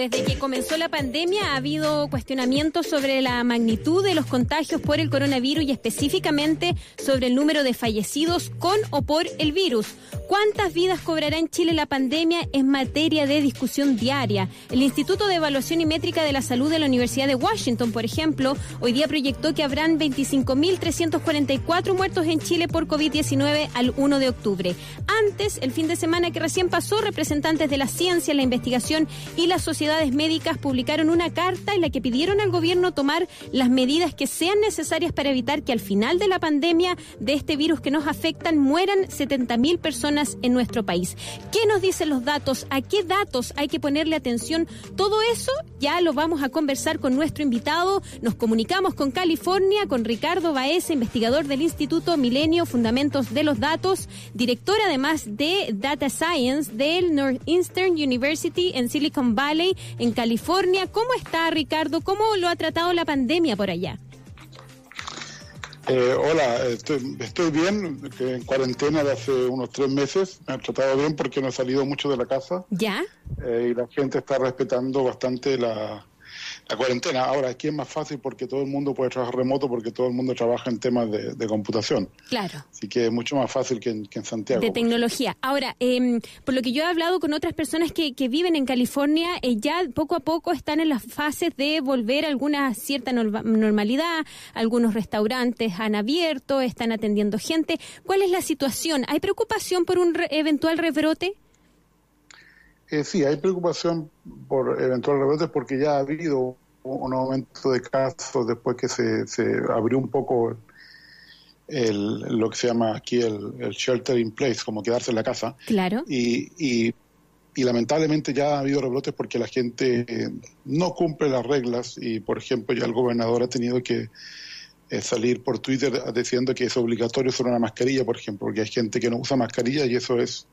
desde que comenzó la pandemia ha habido cuestionamientos sobre la magnitud de los contagios por el coronavirus y específicamente sobre el número de fallecidos con o por el virus. ¿Cuántas vidas cobrará en Chile la pandemia? Es materia de discusión diaria. El Instituto de Evaluación y Métrica de la Salud de la Universidad de Washington, por ejemplo, hoy día proyectó que habrán 25.344 muertos en Chile por COVID-19 al 1 de octubre. Antes, el fin de semana que recién pasó, representantes de la ciencia, la investigación y las sociedades médicas publicaron una carta en la que pidieron al gobierno tomar las medidas que sean necesarias para evitar que al final de la pandemia de este virus que nos afectan mueran 70.000 personas en nuestro país. ¿Qué nos dicen los datos? ¿A qué datos hay que ponerle atención? Todo eso ya lo vamos a conversar con nuestro invitado. Nos comunicamos con California, con Ricardo Baeza, investigador del Instituto Milenio Fundamentos de los Datos, director además de Data Science del Northeastern University en Silicon Valley, en California. ¿Cómo está Ricardo? ¿Cómo lo ha tratado la pandemia por allá? Eh, hola, estoy, estoy bien, en cuarentena de hace unos tres meses, me han tratado bien porque no he salido mucho de la casa. ¿Ya? Eh, y la gente está respetando bastante la, la cuarentena. Ahora, aquí es más fácil porque todo el mundo puede trabajar remoto porque todo el mundo trabaja en temas de, computación. Claro. Así que es mucho más fácil que en, Santiago. De tecnología. Ahora, em, por lo que yo he hablado con otras personas que, viven en California, eh, ya poco a poco están en las fases de volver a alguna cierta normalidad. Algunos restaurantes han abierto, están atendiendo gente. ¿Cuál es la situación? ¿Hay preocupación por un eventual rebrote? Eh, sí, hay preocupación por eventual rebrotes porque ya ha habido un aumento de casos después que se, se abrió un poco el, lo que se llama aquí el, shelter in place, como quedarse en la casa. Claro. Y, y, lamentablemente ya ha habido rebrotes porque la gente eh, no cumple las reglas y, por ejemplo, ya el gobernador ha tenido que eh, salir por Twitter diciendo que es obligatorio usar una mascarilla, por ejemplo, porque hay gente que no usa mascarilla y eso es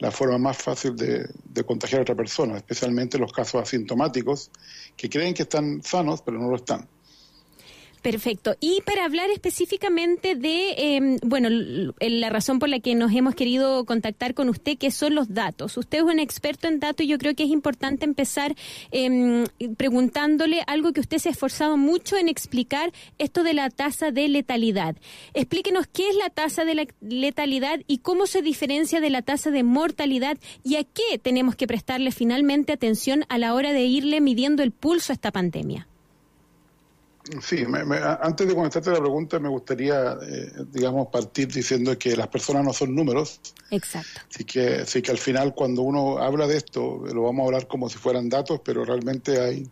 la forma más fácil de, contagiar a otra persona, especialmente los casos asintomáticos que creen que están sanos pero no lo están. Perfecto. Y para hablar específicamente de, em, bueno, la razón por la que nos hemos querido contactar con usted, que son los datos. Usted es un experto en datos y yo creo que es importante empezar em, preguntándole algo que usted se ha esforzado mucho en explicar, esto de la tasa de letalidad. Explíquenos qué es la tasa de la letalidad y cómo se diferencia de la tasa de mortalidad y a qué tenemos que prestarle finalmente atención a la hora de irle midiendo el pulso a esta pandemia. Sí, antes de contestarte la pregunta, me gustaría, eh, digamos, partir diciendo que las personas no son números. Exacto. Así que, así que al final, cuando uno habla de esto, lo vamos a hablar como si fueran datos, pero realmente hay,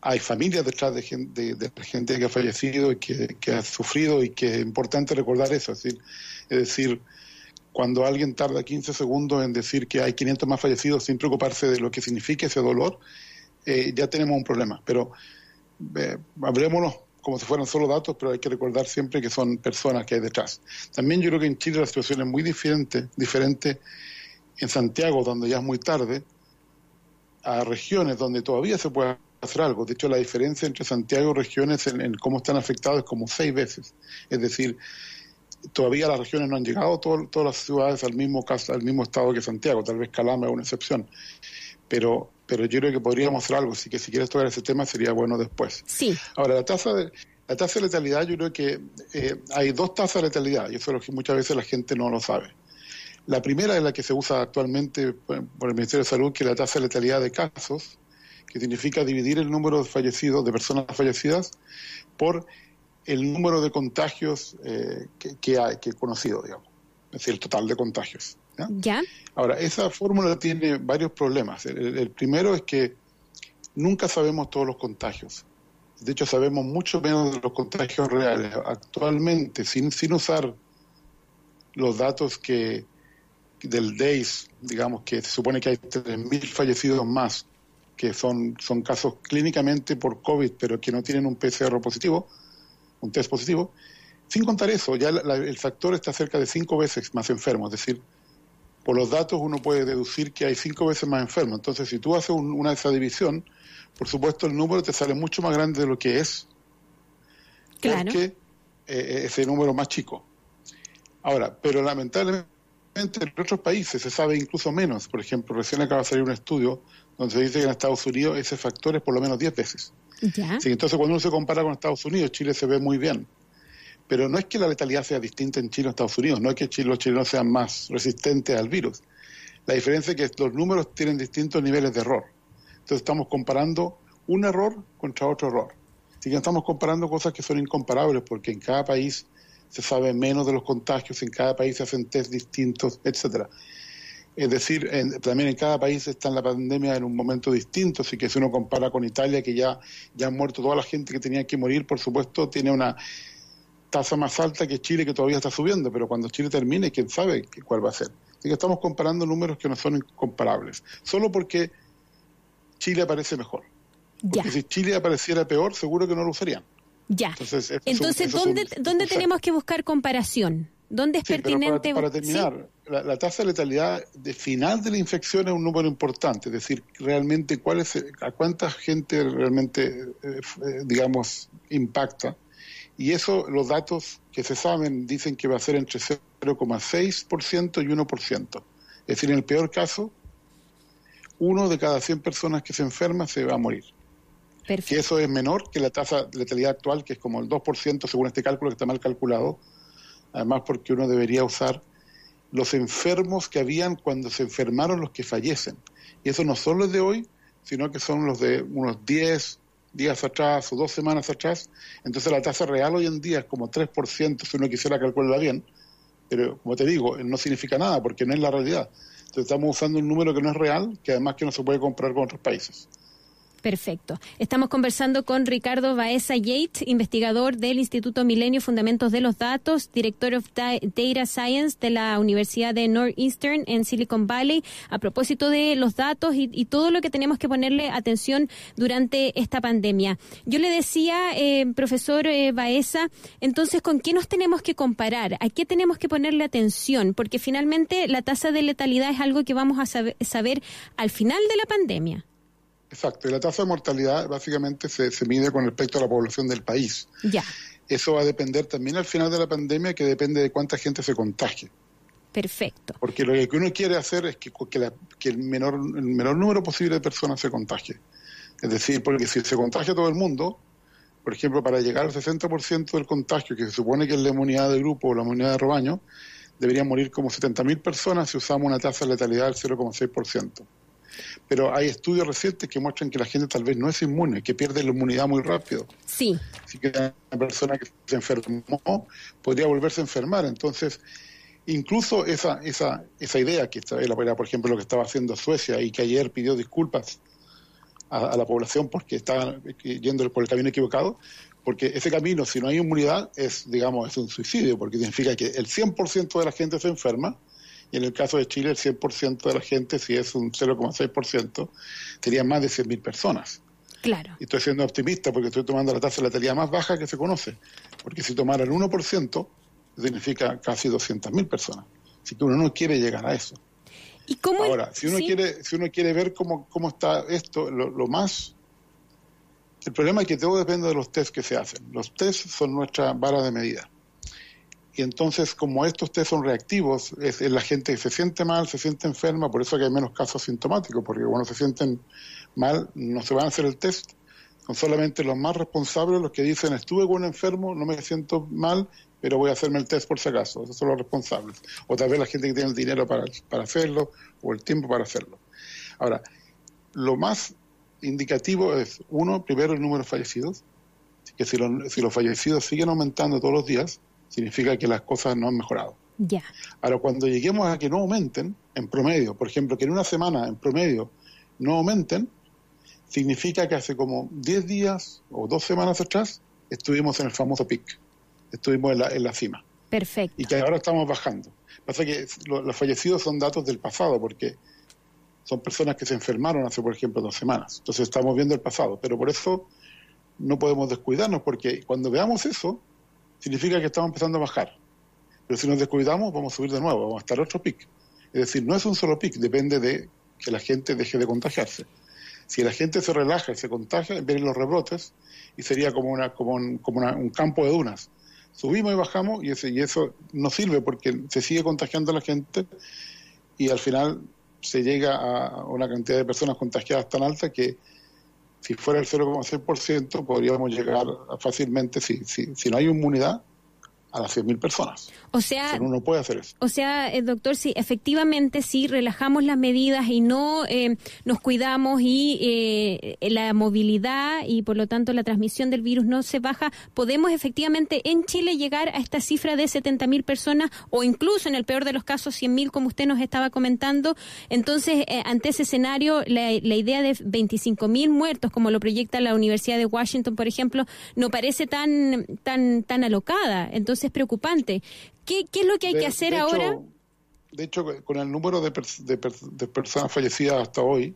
hay familias detrás de gente, de, gente que ha fallecido y que, que, ha sufrido y que es importante recordar eso. Es decir, es decir, cuando alguien tarda 15 segundos en decir que hay 500 más fallecidos sin preocuparse de lo que significa ese dolor, eh, ya tenemos un problema. Pero eh, como si fueran solo datos, pero hay que recordar siempre que son personas que hay detrás. También yo creo que en Chile la situación es muy diferente, diferente en Santiago, donde ya es muy tarde, a regiones donde todavía se puede hacer algo. De hecho, la diferencia entre Santiago y regiones en, cómo están afectados es como seis veces. Es decir, todavía las regiones no han llegado todas las ciudades al mismo caso, al mismo estado que Santiago. Tal vez Calama es una excepción, pero pero yo creo que podríamos hacer algo, así que si quieres tocar ese tema sería bueno después. Sí. Ahora, la tasa de, la tasa de letalidad, yo creo que eh, hay dos tasas de letalidad, y eso es lo que muchas veces la gente no lo sabe. La primera es la que se usa actualmente por el Ministerio de Salud, que es la tasa de letalidad de casos, que significa dividir el número de fallecidos, de personas fallecidas, por el número de contagios eh, que, que, hay, que he conocido, digamos, es decir, el total de contagios. ¿Ya? Ahora, esa fórmula tiene varios problemas. El, primero es que nunca sabemos todos los contagios. De hecho, sabemos mucho menos de los contagios reales. Actualmente, sin, sin usar los datos que del DAIS, digamos que se supone que hay 3.000 fallecidos más, que son, son casos clínicamente por COVID, pero que no tienen un PCR positivo, un test positivo. Sin contar eso, ya el factor está cerca de cinco veces más enfermo, es decir, por los datos uno puede deducir que hay cinco veces más enfermos. Entonces, si tú haces una de esa división, por supuesto el número te sale mucho más grande de lo que es. Claro. Que eh, ese número más chico. Ahora, pero lamentablemente en otros países se sabe incluso menos. Por ejemplo, recién acaba de salir un estudio donde se dice que en Estados Unidos ese factor es por lo menos 10 veces. entonces, cuando uno se compara con Estados Unidos, Chile se ve muy bien. Pero no es que la letalidad sea distinta en Chile o Estados Unidos, no es que los chilenos sean más resistentes al virus. La diferencia es que los números tienen distintos niveles de error. Entonces estamos comparando un error contra otro error. Así que estamos comparando cosas que son incomparables porque en cada país se sabe menos de los contagios, en cada país se hacen test distintos, etcétera. Es decir, también en cada país está en la pandemia en un momento distinto, así que si uno compara con Italia, que ya, ya han muerto toda la gente que tenía que morir, por supuesto, tiene una tasa más alta que Chile, que todavía está subiendo, pero cuando Chile termine, quién sabe cuál va a ser. Así que estamos comparando números que no son incomparables, solo porque Chile aparece mejor. Porque si Chile apareciera peor, seguro que no lo usarían. Ya. Entonces, ¿dónde, ¿dónde tenemos que buscar comparación? ¿Dónde es pertinente? Para, terminar, la, tasa de letalidad de final de la infección es un número importante, es decir, realmente cuál es, a cuánta gente realmente, eh, eh, digamos, impacta. Y eso, los datos que se saben dicen que va a ser entre 0,6% y 1%. Es decir, en el peor caso, uno de cada 100 personas que se enferma se va a morir. Que eso es menor que la tasa de letalidad actual, que es como el 2% según este cálculo que está mal calculado. Además, porque uno debería usar los enfermos que habían cuando se enfermaron los que fallecen. Y eso no son los de hoy, sino que son los de unos 10 días atrás o dos semanas atrás. Entonces la tasa real hoy en día es como 3%, si uno quisiera calcularla bien. Pero como te digo, no significa nada porque no es la realidad. Entonces estamos usando un número que no es real, que además que no se puede comprar con otros países. Perfecto. Estamos conversando con Ricardo Baeza Yates, investigador del Instituto Milenio Fundamentos de los Datos, director of Data Science de la Universidad de Northeastern en Silicon Valley, a propósito de los datos y, todo lo que tenemos que ponerle atención durante esta pandemia. Yo le decía, eh, profesor eh, Baeza, entonces, ¿con qué nos tenemos que comparar? ¿A qué tenemos que ponerle atención? Porque finalmente la tasa de letalidad es algo que vamos a saber al final de la pandemia. Exacto, y la tasa de mortalidad básicamente se, se mide con respecto a la población del país. Ya. Eso va a depender también al final de la pandemia, que depende de cuánta gente se contagie. Perfecto. Porque lo que uno quiere hacer es que, que, el, menor, el menor número posible de personas se contagie. Es decir, porque si se contagia todo el mundo, por ejemplo, para llegar al 60% del contagio, que se supone que es la inmunidad de grupo o la inmunidad de rebaño, deberían morir como 70.000 personas si usamos una tasa de letalidad del 0,6% pero hay estudios recientes que muestran que la gente tal vez no es inmune, que pierde la inmunidad muy rápido. Sí. Así que una persona que se enfermó podría volverse a enfermar. Entonces, incluso esa, esa, esa idea que era, por ejemplo, lo que estaba haciendo Suecia y que ayer pidió disculpas a, la población porque estaban yendo por el camino equivocado, porque ese camino, si no hay inmunidad, es, digamos, es un suicidio, porque significa que el 100% de la gente se enferma y en el caso de Chile el 100% de la gente, si es un 0,6%, sería más de 100.000 personas. Claro. Y estoy siendo optimista porque estoy tomando la tasa de letalidad más baja que se conoce, porque si tomara el 1%, significa casi 200.000 personas. Así que uno no quiere llegar a eso. ¿Y cómo Ahora, si uno, quiere, si uno quiere ver cómo, cómo está esto, lo, lo más... El problema es que todo depende de los test que se hacen. Los test son nuestra vara de medida. Y entonces, como estos test son reactivos, es, la gente se siente mal, se siente enferma, por eso que hay menos casos sintomáticos, porque cuando se sienten mal no se van a hacer el test. Son solamente los más responsables los que dicen, estuve con enfermo, no me siento mal, pero voy a hacerme el test por si acaso. Esos son los responsables. O tal vez la gente que tiene el dinero para, para hacerlo o el tiempo para hacerlo. Ahora, lo más indicativo es, uno, primero el número de fallecidos, que si, si los fallecidos siguen aumentando todos los días, significa que las cosas no han mejorado. Ya. Ahora, cuando lleguemos a que no aumenten, en promedio, por ejemplo, que en una semana, en promedio, no aumenten, significa que hace como 10 días o dos semanas atrás estuvimos en el famoso pic, estuvimos en la, en la cima. Perfecto. Y que ahora estamos bajando. Pasa que los fallecidos son datos del pasado, porque son personas que se enfermaron hace, por ejemplo, dos semanas. Entonces estamos viendo el pasado, pero por eso no podemos descuidarnos, porque cuando veamos eso, significa que estamos empezando a bajar. Pero si nos descuidamos, vamos a subir de nuevo, vamos a estar otro pic. Es decir, no es un solo pic, depende de que la gente deje de contagiarse. Si la gente se relaja y se contagia, vienen los rebrotes y sería como, una, como, un, como un campo de dunas. Subimos y bajamos y, ese, y eso no sirve porque se sigue contagiando a la gente y al final se llega a una cantidad de personas contagiadas tan alta que si fuera el 0,6% podríamos llegar fácilmente, si, si, si no hay inmunidad, a las 100.000 personas. O sea, uno puede hacer eso. O sea, eh, doctor, si efectivamente si relajamos las medidas y no eh, nos cuidamos y eh, la movilidad y por lo tanto la transmisión del virus no se baja, podemos efectivamente en Chile llegar a esta cifra de 70.000 personas o incluso en el peor de los casos 100.000 como usted nos estaba comentando. Entonces, ante ese escenario, la, la idea de 25.000 muertos como lo proyecta la Universidad de Washington, por ejemplo, no parece tan tan tan alocada. Entonces es preocupante. ¿Qué, es lo que hay que hacer ahora? de hecho, con el número de, personas fallecidas hasta hoy,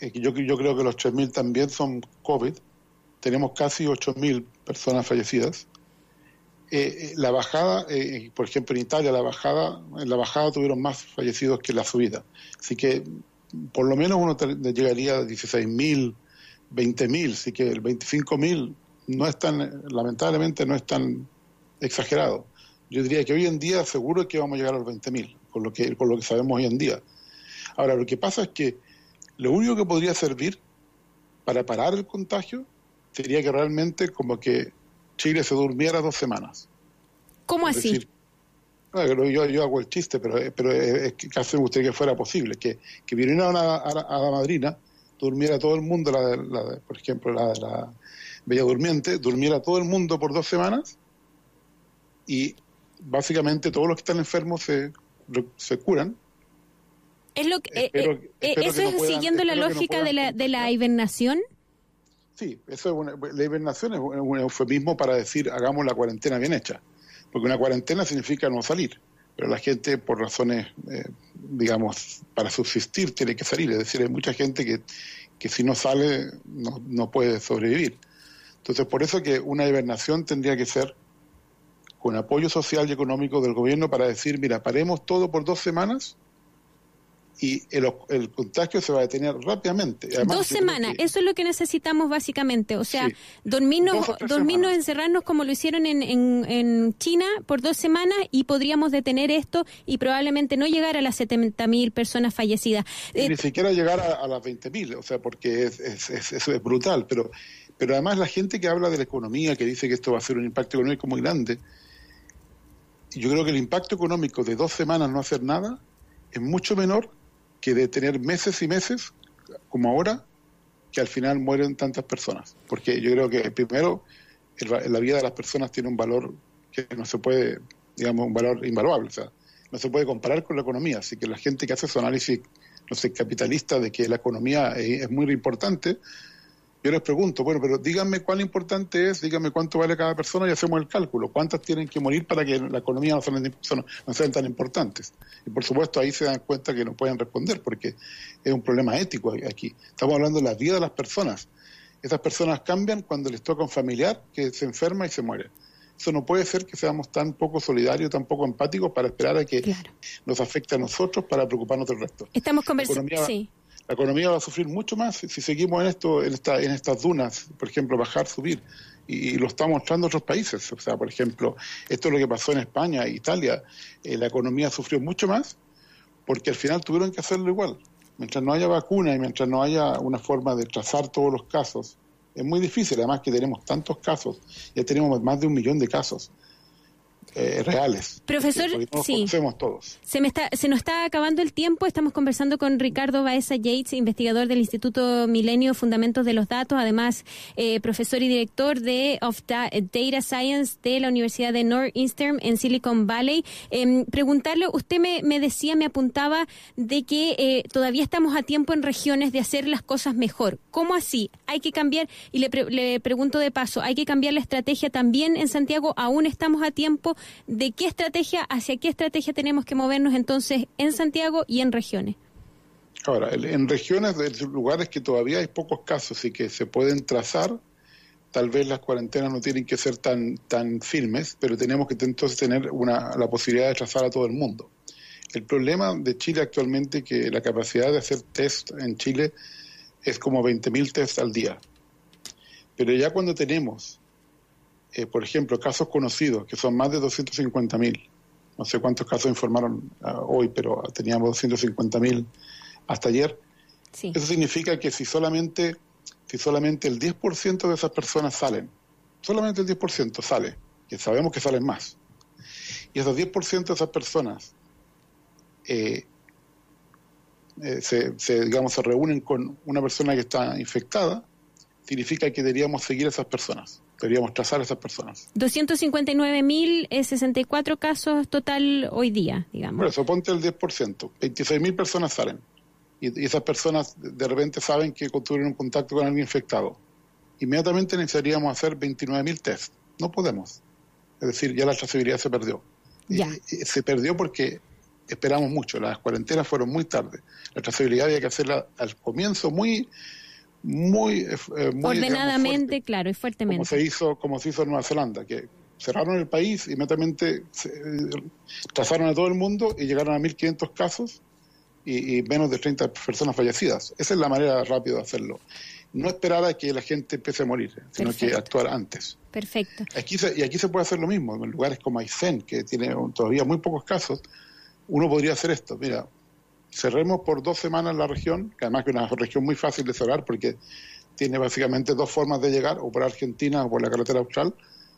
eh, yo, yo creo que los 3.000 también son COVID, tenemos casi 8.000 personas fallecidas. Eh, eh, la bajada, por ejemplo en Italia, la bajada, en la bajada tuvieron más fallecidos que la subida. Así que por lo menos uno llegaría a 16.000, 20.000, así que el 25.000 no es tan, lamentablemente no es tan exagerado. Yo diría que hoy en día seguro que vamos a llegar a los 20.000, por lo que por lo que sabemos hoy en día. Ahora, lo que pasa es que lo único que podría servir para parar el contagio sería que realmente como que Chile se durmiera dos semanas. ¿Cómo así? yo, yo, hago el chiste, pero, pero es que casi me gustaría que fuera posible, que, que viniera una, a, la madrina, durmiera todo el mundo, la, la, por ejemplo, la de la Bella Durmiente, durmiera todo el mundo por dos semanas y básicamente todos los que están enfermos se, se curan. Es lo que, eh, eh, eh, ¿Eso es siguiendo la lógica de, la, de la hibernación? Sí, eso la hibernación es un eufemismo para decir hagamos la cuarentena bien hecha, porque una cuarentena significa no salir, pero la gente por razones, digamos, para subsistir tiene que salir, es decir, hay mucha gente que, que si no sale no, no puede sobrevivir. Entonces, por eso que una hibernación tendría que ser con apoyo social y económico del gobierno para decir, mira, paremos todo por dos semanas y el, contagio se va a detener rápidamente. dos semanas, eso es lo que necesitamos básicamente. O sea, dormirnos, dormirnos encerrarnos como lo hicieron en, en, China por dos semanas y podríamos detener esto y probablemente no llegar a las 70.000 personas fallecidas. ni eh, siquiera llegar a, las 20.000, o sea, porque es, eso es brutal. Pero, pero además la gente que habla de la economía, que dice que esto va a ser un impacto económico muy grande, yo creo que el impacto económico de dos semanas no hacer nada es mucho menor que de tener meses y meses, como ahora, que al final mueren tantas personas. Porque yo creo que primero la vida de las personas tiene un valor que no se puede, digamos, un valor invaluable, o sea, no se puede comparar con la economía. Así que la gente que hace su análisis, no sé, capitalista de que la economía es muy importante, yo les pregunto, bueno, pero díganme cuán importante es, díganme cuánto vale cada persona y hacemos el cálculo. ¿Cuántas tienen que morir para que la economía no sean, tan importantes? Y por supuesto ahí se dan cuenta que no pueden responder porque es un problema ético aquí. Estamos hablando de la vida de las personas. Esas personas cambian cuando les toca un familiar que se enferma y se muere. Eso no puede ser que seamos tan poco solidarios, tan poco empáticos para esperar a que nos afecte a nosotros para preocuparnos del resto. Estamos conversando. Sí la economía va a sufrir mucho más si seguimos en esto, en, esta, estas dunas, por ejemplo, bajar, subir. Y, lo está mostrando otros países. O sea, por ejemplo, esto es lo que pasó en España, Italia. Eh, la economía sufrió mucho más porque al final tuvieron que hacerlo igual. Mientras no haya vacuna y mientras no haya una forma de trazar todos los casos, es muy difícil, además que tenemos tantos casos, ya tenemos más de un millón de casos. Eh, reales. Profesor, sí. todos. Se, me está, se nos está acabando el tiempo. Estamos conversando con Ricardo Baeza Yates, investigador del Instituto Milenio Fundamentos de los Datos, además eh, profesor y director de of Data Science de la Universidad de Northeastern en Silicon Valley. Em, preguntarle, usted me, me, decía, me apuntaba de que eh, todavía estamos a tiempo en regiones de hacer las cosas mejor. ¿Cómo así? Hay que cambiar, y le, le pregunto de paso, ¿hay que cambiar la estrategia también en Santiago? ¿Aún estamos a tiempo? De qué estrategia, hacia qué estrategia tenemos que movernos entonces en Santiago y en regiones. Ahora, en regiones, de lugares que todavía hay pocos casos y que se pueden trazar, tal vez las cuarentenas no tienen que ser tan, tan firmes, pero tenemos que entonces tener una, la posibilidad de trazar a todo el mundo. El problema de Chile actualmente es que la capacidad de hacer test en Chile es como 20.000 test al día. Pero ya cuando tenemos eh, por ejemplo, casos conocidos, que son más de 250.000, no sé cuántos casos informaron uh, hoy, pero teníamos 250 mil hasta ayer. Sí. Eso significa que si solamente, si solamente el 10% de esas personas salen, solamente el 10% sale, que sabemos que salen más, y esos 10% de esas personas eh, eh, se, se, digamos, se reúnen con una persona que está infectada, significa que deberíamos seguir a esas personas, deberíamos trazar a esas personas. 259.064 casos total hoy día, digamos. Por eso, ponte el 10%, 26.000 personas salen. Y, y, esas personas de repente saben que tuvieron un contacto con alguien infectado. Inmediatamente necesitaríamos hacer 29.000 test. No podemos. Es decir, ya la trazabilidad se perdió. Ya. Y, se perdió porque esperamos mucho. Las cuarentenas fueron muy tarde. La trazabilidad había que hacerla al comienzo muy muy, eh, muy ordenadamente, claro, y fuertemente. Como se hizo, como se hizo en Nueva Zelanda, que cerraron el país, inmediatamente se, eh, trazaron a todo el mundo y llegaron a 1.500 casos y, y, menos de 30 personas fallecidas. Esa es la manera rápida de hacerlo. No esperar a que la gente empiece a morir, sino Perfecto. que actuar antes. Perfecto. Aquí se, y aquí se puede hacer lo mismo. En lugares como Aysén, que tiene todavía muy pocos casos, uno podría hacer esto. Mira, cerremos por dos semanas la región, que además es una región muy fácil de cerrar porque tiene básicamente dos formas de llegar, o por Argentina o por la carretera austral,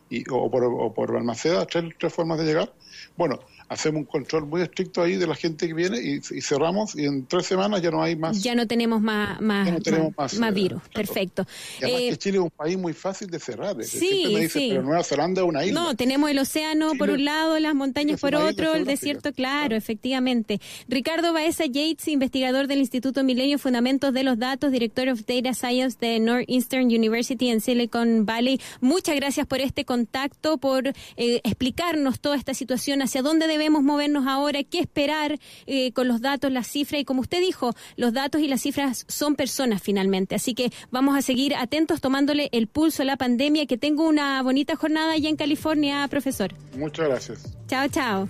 y, o, por, o por Balmaceda, tres, tres formas de llegar. Bueno, hacemos un control muy estricto ahí de la gente que viene y, y, cerramos y en tres semanas ya no hay más. Ya no tenemos más, más, no tenemos más, más, más virus. Claro. Perfecto. Y además eh, que Chile es un país muy fácil de cerrar. Sí, me dicen, sí. pero Nueva Zelanda es una isla. No, tenemos el océano Chile, por un lado, las montañas por otro, el desierto, claro, claro, efectivamente. Ricardo Baeza Yates, investigador del Instituto Milenio Fundamentos de los Datos, director of Data Science de Northeastern University en Silicon Valley. Muchas gracias por este contacto, por eh, explicarnos toda esta situación, hacia dónde debemos movernos ahora qué esperar eh, con los datos, las cifras. Y como usted dijo, los datos y las cifras son personas finalmente. Así que vamos a seguir atentos tomándole el pulso a la pandemia. Que tengo una bonita jornada allá en California, profesor. Muchas gracias. Chao, chao.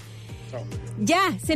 Chao. Ya, se